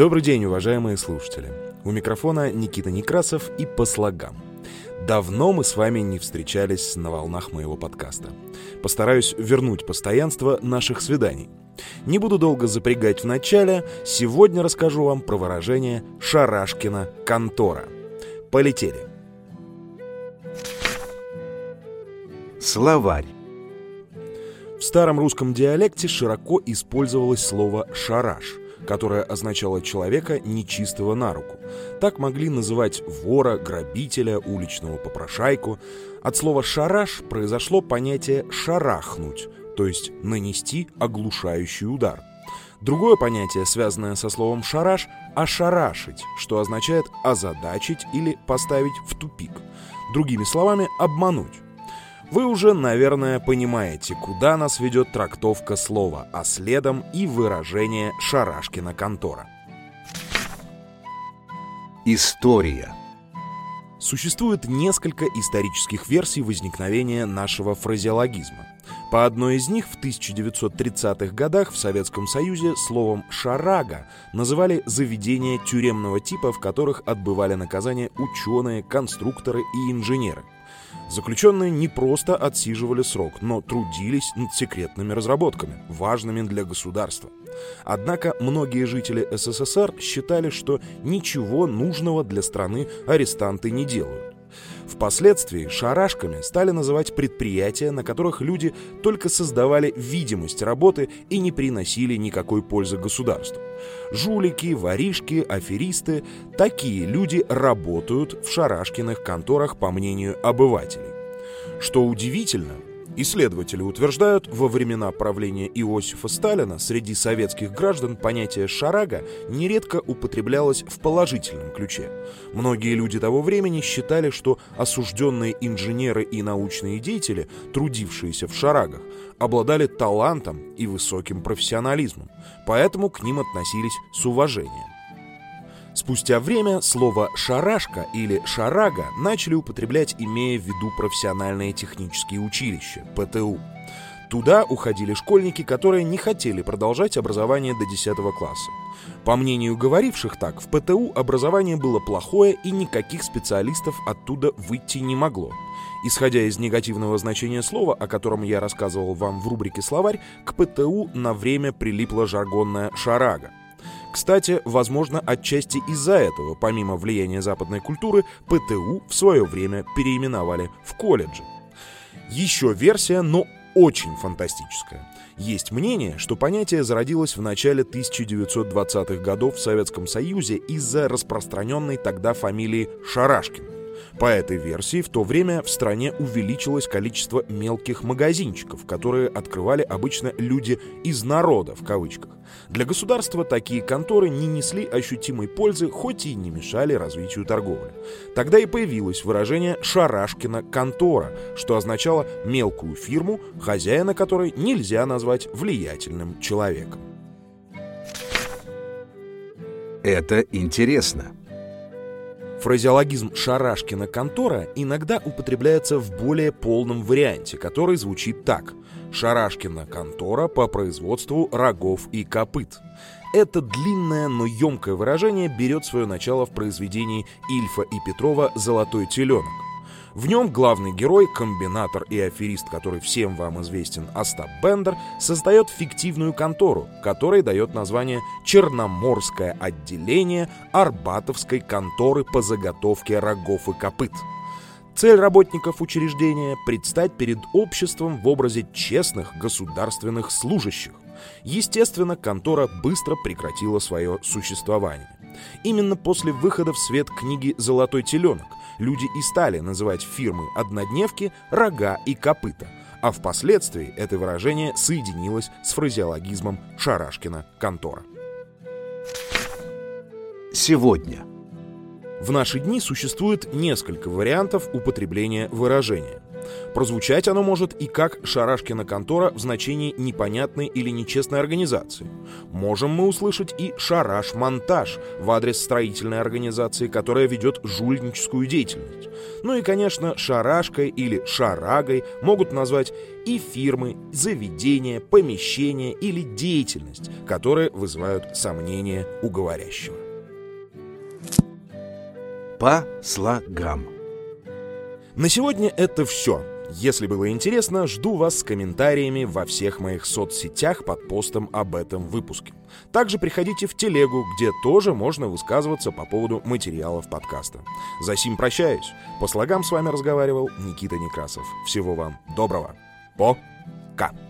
Добрый день, уважаемые слушатели. У микрофона Никита Некрасов и по слогам. Давно мы с вами не встречались на волнах моего подкаста. Постараюсь вернуть постоянство наших свиданий. Не буду долго запрягать в начале, сегодня расскажу вам про выражение «Шарашкина контора». Полетели. Словарь. В старом русском диалекте широко использовалось слово «шараш», которое означало человека нечистого на руку. Так могли называть вора, грабителя, уличного попрошайку. От слова «шараш» произошло понятие «шарахнуть», то есть нанести оглушающий удар. Другое понятие, связанное со словом «шараш» — «ошарашить», что означает «озадачить» или «поставить в тупик». Другими словами, «обмануть». Вы уже, наверное, понимаете, куда нас ведет трактовка слова, а следом и выражение «Шарашкина контора». История. Существует несколько исторических версий возникновения нашего фразеологизма. По одной из них в 1930-х годах в Советском Союзе словом «шарага» называли заведения тюремного типа, в которых отбывали наказание ученые, конструкторы и инженеры – Заключенные не просто отсиживали срок, но трудились над секретными разработками, важными для государства. Однако многие жители СССР считали, что ничего нужного для страны арестанты не делают. Впоследствии шарашками стали называть предприятия, на которых люди только создавали видимость работы и не приносили никакой пользы государству. Жулики, воришки, аферисты – такие люди работают в шарашкиных конторах, по мнению обывателей. Что удивительно – Исследователи утверждают, во времена правления Иосифа Сталина среди советских граждан понятие «шарага» нередко употреблялось в положительном ключе. Многие люди того времени считали, что осужденные инженеры и научные деятели, трудившиеся в шарагах, обладали талантом и высоким профессионализмом, поэтому к ним относились с уважением. Спустя время слово «шарашка» или «шарага» начали употреблять, имея в виду профессиональные технические училища, ПТУ. Туда уходили школьники, которые не хотели продолжать образование до 10 класса. По мнению говоривших так, в ПТУ образование было плохое и никаких специалистов оттуда выйти не могло. Исходя из негативного значения слова, о котором я рассказывал вам в рубрике «Словарь», к ПТУ на время прилипла жаргонная «шарага». Кстати, возможно, отчасти из-за этого, помимо влияния западной культуры, ПТУ в свое время переименовали в колледжи. Еще версия, но очень фантастическая. Есть мнение, что понятие зародилось в начале 1920-х годов в Советском Союзе из-за распространенной тогда фамилии Шарашкин. По этой версии в то время в стране увеличилось количество мелких магазинчиков, которые открывали обычно люди «из народа» в кавычках. Для государства такие конторы не несли ощутимой пользы, хоть и не мешали развитию торговли. Тогда и появилось выражение «шарашкина контора», что означало мелкую фирму, хозяина которой нельзя назвать влиятельным человеком. Это интересно. Фразеологизм «шарашкина контора» иногда употребляется в более полном варианте, который звучит так «Шарашкина контора по производству рогов и копыт». Это длинное, но емкое выражение берет свое начало в произведении Ильфа и Петрова «Золотой теленок». В нем главный герой, комбинатор и аферист, который всем вам известен, Остап Бендер, создает фиктивную контору, которой дает название «Черноморское отделение Арбатовской конторы по заготовке рогов и копыт». Цель работников учреждения – предстать перед обществом в образе честных государственных служащих. Естественно, контора быстро прекратила свое существование. Именно после выхода в свет книги «Золотой теленок» люди и стали называть фирмы однодневки «рога» и «копыта», а впоследствии это выражение соединилось с фразеологизмом «Шарашкина контора». Сегодня. В наши дни существует несколько вариантов употребления выражения. Прозвучать оно может и как «Шарашкина контора» в значении непонятной или нечестной организации. Можем мы услышать и «Шараш-монтаж» в адрес строительной организации, которая ведет жульническую деятельность. Ну и, конечно, шарашкой или шарагой могут назвать и фирмы, заведения, помещения или деятельность, которые вызывают сомнения у говорящего. По слогам. На сегодня это все. Если было интересно, жду вас с комментариями во всех моих соцсетях под постом об этом выпуске. Также приходите в телегу, где тоже можно высказываться по поводу материалов подкаста. За сим прощаюсь. По слогам с вами разговаривал Никита Некрасов. Всего вам доброго. Пока.